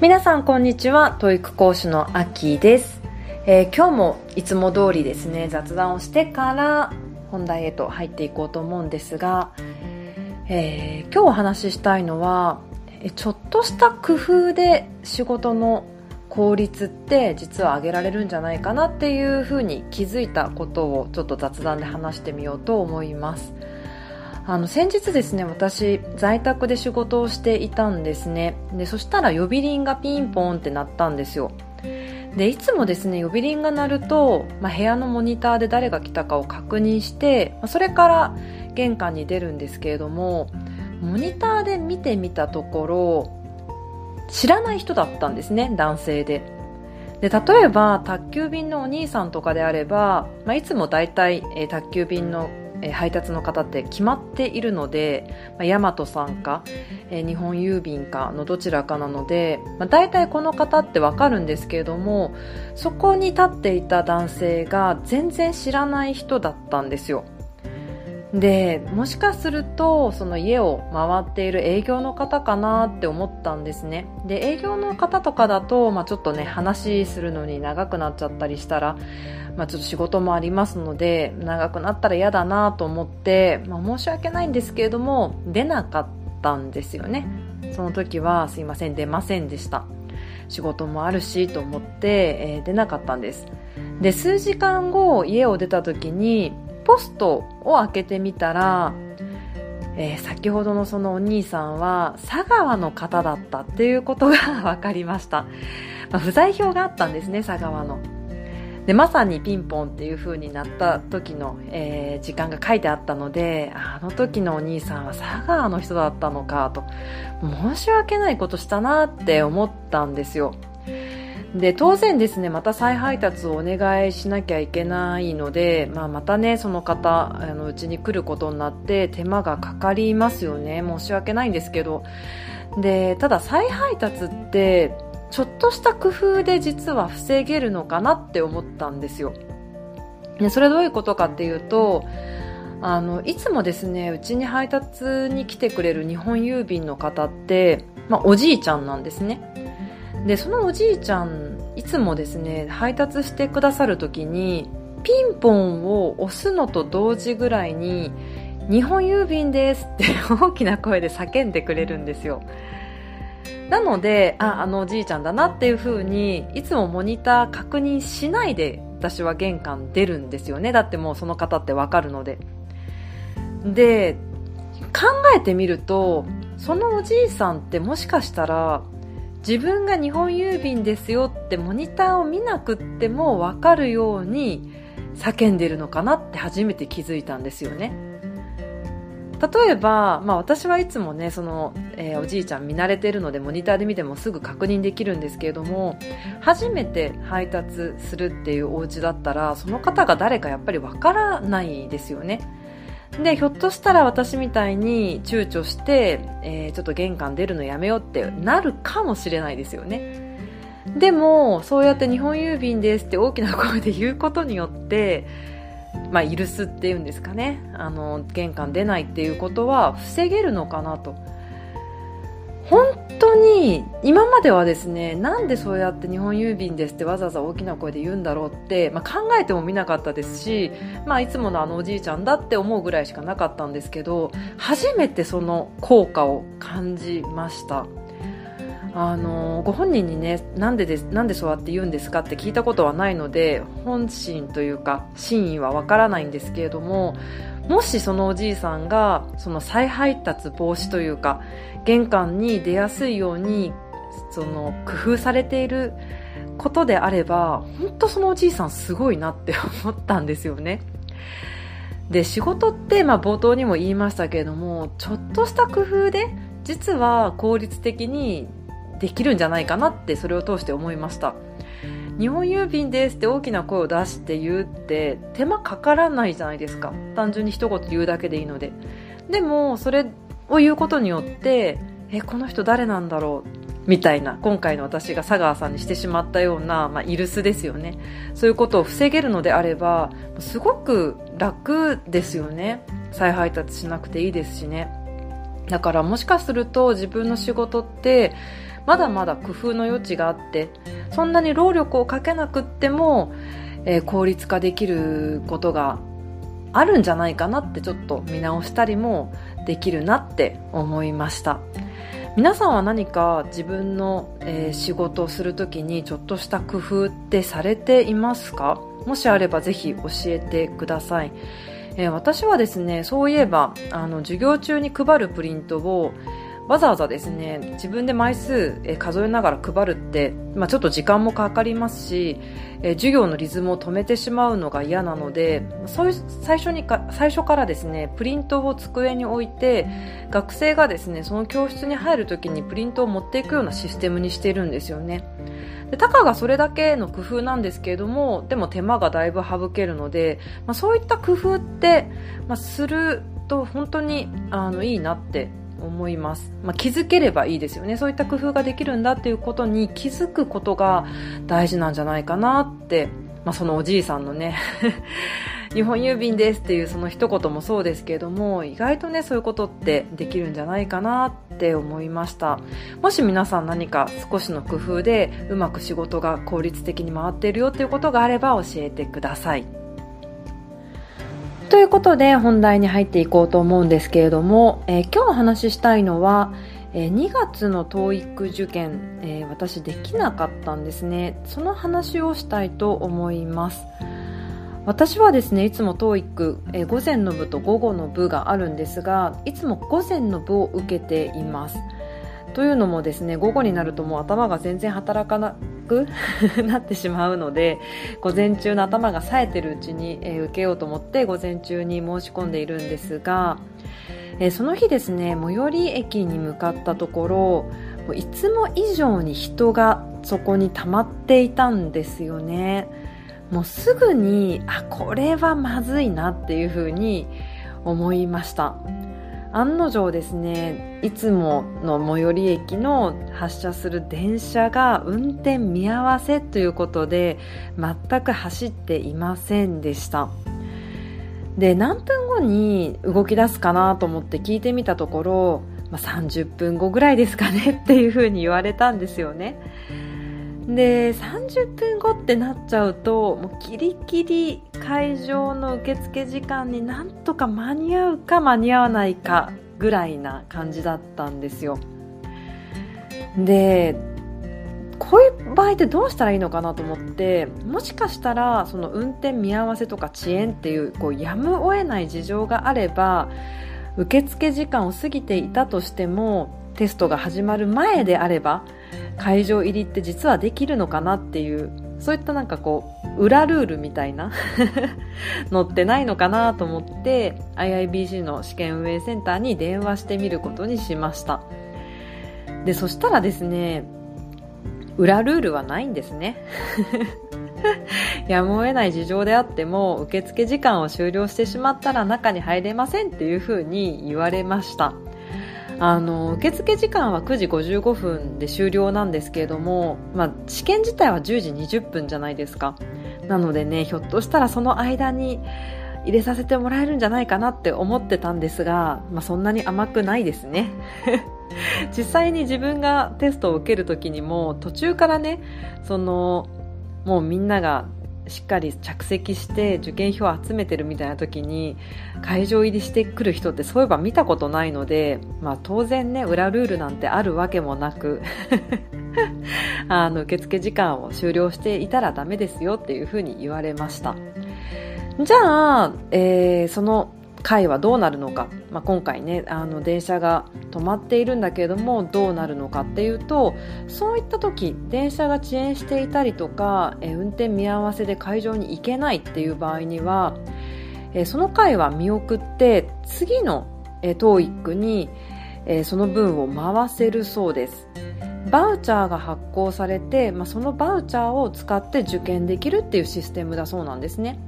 皆さんこんにちは。 TOEIC 講師のアキです、えー今日もいつも通りですね雑談をしてから本題へと入っていこうと思うんですが、えー今日お話ししたいのはちょっとした工夫で仕事の効率って実は上げられるんじゃないかなっていうふうに気づいたことをちょっと雑談で話してみようと思います。あの先日ですね私在宅で仕事をしていたんですね。でそしたら呼び鈴がピンポンって鳴ったんですよ。でいつもですね呼び鈴が鳴ると、まあ、部屋のモニターで誰が来たかを確認して、まあそれから玄関に出るんですけれどもモニターで見てみたところ知らない人だったんですね男性で。で例えば宅急便のお兄さんとかであれば、まあ、いつも大体、えー宅急便のえ配達の方って決まっているので、まあ、ヤマトさんか、え日本郵便かのどちらかなので、まあ、大体この方ってわかるんですけれどもそこに立っていた男性が全然知らない人だったんですよ。でもしかするとその家を回っている営業の方かなって思ったんですね。で営業の方とかだと、まあ、ちょっとね話するのに長くなっちゃったりしたら、まあ、ちょっと仕事もありますので長くなったら嫌だなと思って、まあ、申し訳ないんですけれども出なかったんですよね。その時はすいません出ませんでした。仕事もあるしと思って、えー出なかったんです。で数時間後家を出た時にポストを開けてみたら、えー先ほどのそのお兄さんは佐川の方だったっていうことが 分かりました、まあ不在票があったんですね佐川の。でまさにピンポンっていう風になった時の、えー時間が書いてあったのであの時のお兄さんは佐川の人だったのかと申し訳ないことしたなって思ったんですよ。で当然ですねまた再配達をお願いしなきゃいけないので、まあ、またねその方あのうちに来ることになって手間がかかりますよね。申し訳ないんですけど。でただ再配達ってちょっとした工夫で実は防げるのかなって思ったんですよ。でそれどういうことかっていうとあのいつもですねうちに配達に来てくれる日本郵便の方って、まあ、おじいちゃんなんですね。でそのおじいちゃんいつもですね配達してくださる時にピンポンを押すのと同時ぐらいに「日本郵便です」って大きな声で叫んでくれるんですよ。なのでああのおじいちゃんだなっていう風にいつもモニター確認しないで私は玄関出るんですよね。だってもうその方ってわかるので。で考えてみるとそのおじいさんってもしかしたら自分が日本郵便ですよってモニターを見なくっても分かるように叫んでるのかなって初めて気づいたんですよね。例えば、まあ、私はいつもねその、えーおじいちゃん見慣れてるのでモニターで見てもすぐ確認できるんですけれども初めて配達するっていうお家だったらその方が誰かやっぱり分からないですよね。でひょっとしたら私みたいに躊躇して、えーちょっと玄関出るのやめようってなるかもしれないですよね。でもそうやって日本郵便ですって大きな声で言うことによってまあ許すっていうんですかね。あの玄関出ないっていうことは防げるのかなと。本当に今まではですねなんでそうやって日本郵便ですってわざわざ大きな声で言うんだろうって、まあ、考えてもみなかったですし、まあ、いつものあのおじいちゃんだって思うぐらいしかなかったんですけど初めてその効果を感じました。あのご本人にねなんでですなんでそうやって言うんですかって聞いたことはないので本心というか真意はわからないんですけれどももしそのおじいさんがその再配達防止というか玄関に出やすいようにその工夫されていることであれば本当そのおじいさんすごいなって思ったんですよね。で仕事って、まあ、冒頭にも言いましたけれどもちょっとした工夫で実は効率的にできるんじゃないかなってそれを通して思いました。日本郵便ですって大きな声を出して言うって手間かからないじゃないですか。単純に一言言うだけでいいので。でもそれを言うことによってえこの人誰なんだろう？みたいな今回の私が佐川さんにしてしまったような、まあ、イルスですよね。そういうことを防げるのであればすごく楽ですよね。再配達しなくていいですしね。だからもしかすると自分の仕事って、まだまだ工夫の余地があってそんなに労力をかけなくっても、えー、効率化できることがあるんじゃないかなってちょっと見直したりもできるなって思いました。皆さんは何か自分の、えー、仕事をするときにちょっとした工夫ってされていますか？もしあればぜひ教えてください、えー、私はですねそういえばあの授業中に配るプリントをわざわざですね自分で枚数数えながら配るって、まあ、ちょっと時間もかかりますし、授業のリズムを止めてしまうのが嫌なのでそういう最初にか最初からですねプリントを机に置いて学生がですねその教室に入るときにプリントを持っていくようなシステムにしてるんですよね。でたかがそれだけの工夫なんですけれどもでも手間がだいぶ省けるので、まあ、そういった工夫って、まあ、すると本当にあのいいなって思います、まあ、気づければいいですよね。そういった工夫ができるんだっていうことに気づくことが大事なんじゃないかなって、まあ、そのおじいさんのね 日本郵便ですっていうその一言もそうですけれども意外とねそういうことってできるんじゃないかなって思いました。もし皆さん何か少しの工夫でうまく仕事が効率的に回っているよっていうことがあれば教えてください。ということで本題に入っていこうと思うんですけれども、えー、今日お話ししたいのは、えー、2月の TOEIC 受験、えー、私できなかったんですね。その話をしたいと思います。私はですねいつも TOEIC、えー、午前の部と午後の部があるんですがいつも午前の部を受けています。というのもですね午後になるともう頭が全然働かなく なってしまうので午前中の頭が冴えてるうちに、えー、受けようと思って午前中に申し込んでいるんですが、えー、その日ですね最寄り駅に向かったところいつも以上に人がそこに溜まっていたんですよね。もうすぐにあこれはまずいなっていうふうに思いました。案の定ですねいつもの最寄り駅の発車する電車が運転見合わせということで全く走っていませんでした。で何分後に動き出すかなと思って聞いてみたところ、まあ、30分後ぐらいですかねっていうふうに言われたんですよね。で30分後ってなっちゃうともうキリキリ会場の受付時間になんとか間に合うか間に合わないかぐらいな感じだったんですよ。でこういう場合ってどうしたらいいのかなと思ってもしかしたらその運転見合わせとか遅延っていうこうやむを得ない事情があれば受付時間を過ぎていたとしてもテストが始まる前であれば会場入りって実はできるのかなっていうそういったなんかこう裏ルールみたいな のってないのかなと思って IIBC の試験運営センターに電話してみることにしました。でそしたらですね裏ルールはないんですね。やむを得ない事情であっても受付時間を終了してしまったら中に入れませんっていうふうに言われました。あの受付時間は9時55分で終了なんですけれども、まあ、試験自体は10時20分じゃないですか。なのでねひょっとしたらその間に入れさせてもらえるんじゃないかなって思ってたんですが、まあ、そんなに甘くないですね。実際に自分がテストを受ける時にも途中からねそのもうみんながしっかり着席して受験票を集めてるみたいな時に会場入りしてくる人ってそういえば見たことないので、まあ、当然ね裏ルールなんてあるわけもなく あの受付時間を終了していたらダメですよっていうふうに言われました。じゃあ、えー、その回はどうなるのか、まあ、今回ねあの電車が止まっているんだけれどもどうなるのかっていうとそういった時電車が遅延していたりとか、え運転見合わせで会場に行けないっていう場合には、えその回は見送って次の、え TOEIC に、えその分を回せるそうです。バウチャーが発行されて、まあ、そのバウチャーを使って受験できるっていうシステムだそうなんですね。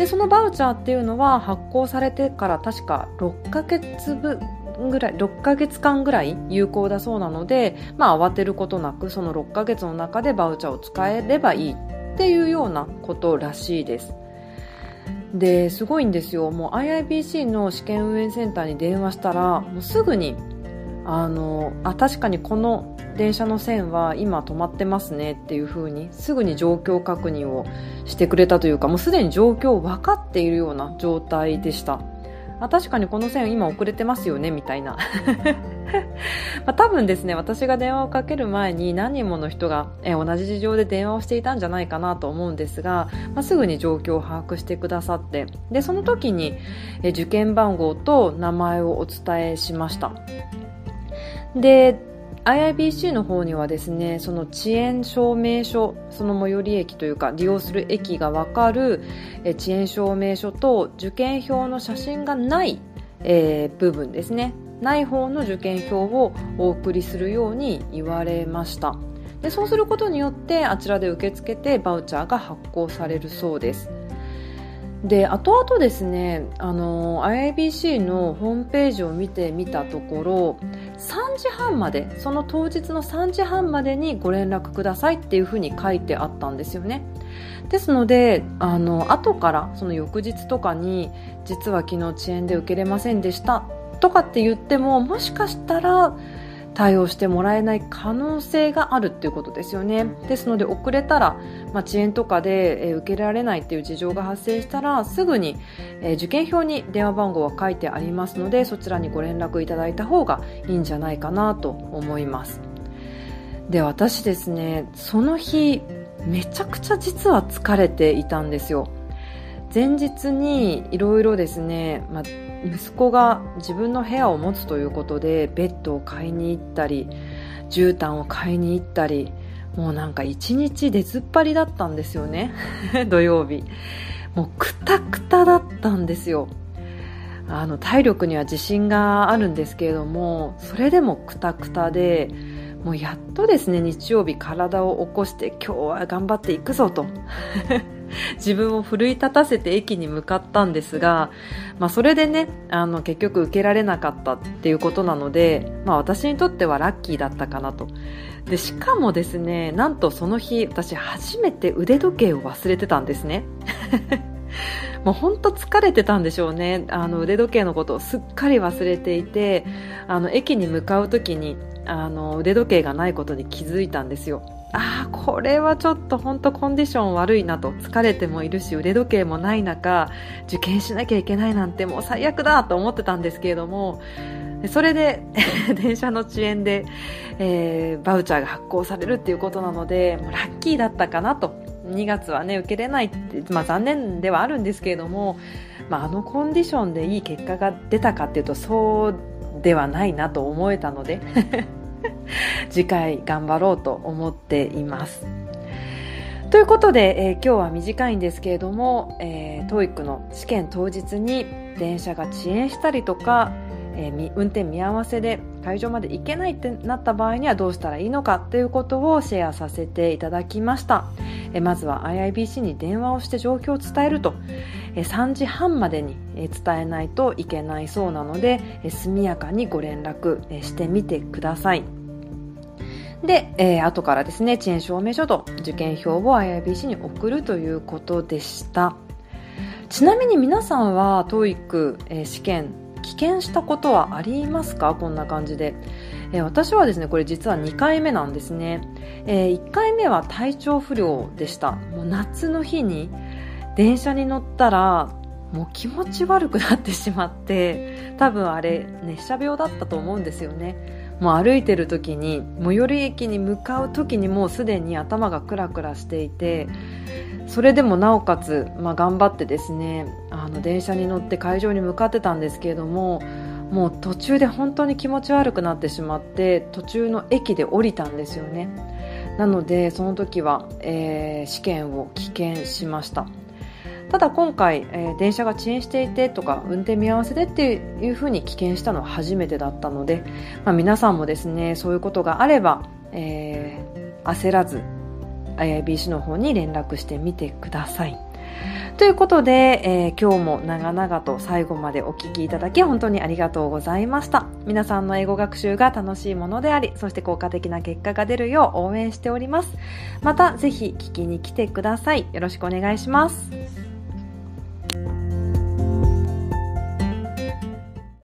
でそのバウチャーっていうのは発行されてから確か6ヶ月分ぐらい6ヶ月間ぐらい有効だそうなので、まあ、慌てることなくその6ヶ月の中でバウチャーを使えればいいっていうようなことらしいです。ですごいんですよ。もう IIBC の試験運営センターに電話したらもうすぐにあのあ確かにこの電車の線は今止まってますねっていう風にすぐに状況確認をしてくれたというかもうすでに状況を分かっているような状態でした。あ確かにこの線今遅れてますよねみたいな。まあ、多分ですね私が電話をかける前に何人もの人が、え同じ事情で電話をしていたんじゃないかなと思うんですが、まあ、すぐに状況を把握してくださってでその時に、え受験番号と名前をお伝えしました。で IIBC の方にはですねその遅延証明書その最寄り駅というか利用する駅が分かる遅延証明書と受験票の写真がない、えー、部分ですね。ない方の受験票をお送りするように言われました。でそうすることによってあちらで受け付けてバウチャーが発行されるそうです。で後々ですねあの IIBC のホームページを見てみたところ時半までその当日の3時半までにご連絡くださいっていうふうに書いてあったんですよね。ですのであの後からその翌日とかに実は昨日遅延で受けれませんでしたとかって言ってももしかしたら対応してもらえない可能性があるっていうことですよね。ですので遅れたら、まあ、遅延とかで、え受けられないっていう事情が発生したらすぐに、え受験票に電話番号は書いてありますのでそちらにご連絡いただいた方がいいんじゃないかなと思います。で私ですねその日めちゃくちゃ実は疲れていたんですよ。前日にいろいろですね、まあ息子が自分の部屋を持つということでベッドを買いに行ったり絨毯を買いに行ったりもうなんか一日出ずっぱりだったんですよね 土曜日。もうくたくただったんですよ。あの体力には自信があるんですけれどもそれでもくたくたでもうやっとですね日曜日体を起こして今日は頑張っていくぞと。自分を奮い立たせて駅に向かったんですが、まあ、それでねあの結局受けられなかったっていうことなので、まあ、私にとってはラッキーだったかなと。でしかもですねなんとその日私初めて腕時計を忘れてたんですね。もう本当疲れてたんでしょうね。あの腕時計のことをすっかり忘れていてあの駅に向かう時にあの腕時計がないことに気づいたんですよ。ああこれはちょっと本当コンディション悪いなと疲れてもいるし腕時計もない中受験しなきゃいけないなんてもう最悪だと思ってたんですけれどもそれで 電車の遅延で、えー、バウチャーが発行されるっていうことなのでもうラッキーだったかなと。2月はね受けれないって、まあ、残念ではあるんですけれども、まあ、あのコンディションでいい結果が出たかっていうとそうではないなと思えたので。次回頑張ろうと思っています。ということで、えー、今日は短いんですけれども、えー、TOEIC の試験当日に電車が遅延したりとか、えー、運転見合わせで会場まで行けないってなった場合にはどうしたらいいのかということをシェアさせていただきました。えー、まずは IIBC に電話をして状況を伝えると、3時半までに伝えないといけないそうなので、速やかにご連絡してみてください。で、えー、後からですね、遅延証明書と受験票を IIBC に送るということでした。ちなみに皆さんは TOEIC、えー、試験棄権したことはありますか？こんな感じで、え、私はですねこれ実は2回目なんですね、えー、1回目は体調不良でしたもう夏の日に電車に乗ったらもう気持ち悪くなってしまって多分あれ熱射病だったと思うんですよね。もう歩いてる時に最寄り駅に向かう時にもうすでに頭がクラクラしていてそれでもなおかつ、まあ、頑張ってですねあの電車に乗って会場に向かってたんですけれどももう途中で本当に気持ち悪くなってしまって途中の駅で降りたんですよね。なのでその時は、えー、試験を棄権しましたただ今回、えー、電車が遅延していてとか運転見合わせでっていうふうに棄権したのは初めてだったので、まあ、皆さんもですねそういうことがあれば、えー、焦らず IIBC の方に連絡してみてください。ということで、えー、今日も長々と最後までお聞きいただき本当にありがとうございました。皆さんの英語学習が楽しいものであり、そして効果的な結果が出るよう応援しております。また、ぜひ聞きに来てください。よろしくお願いします。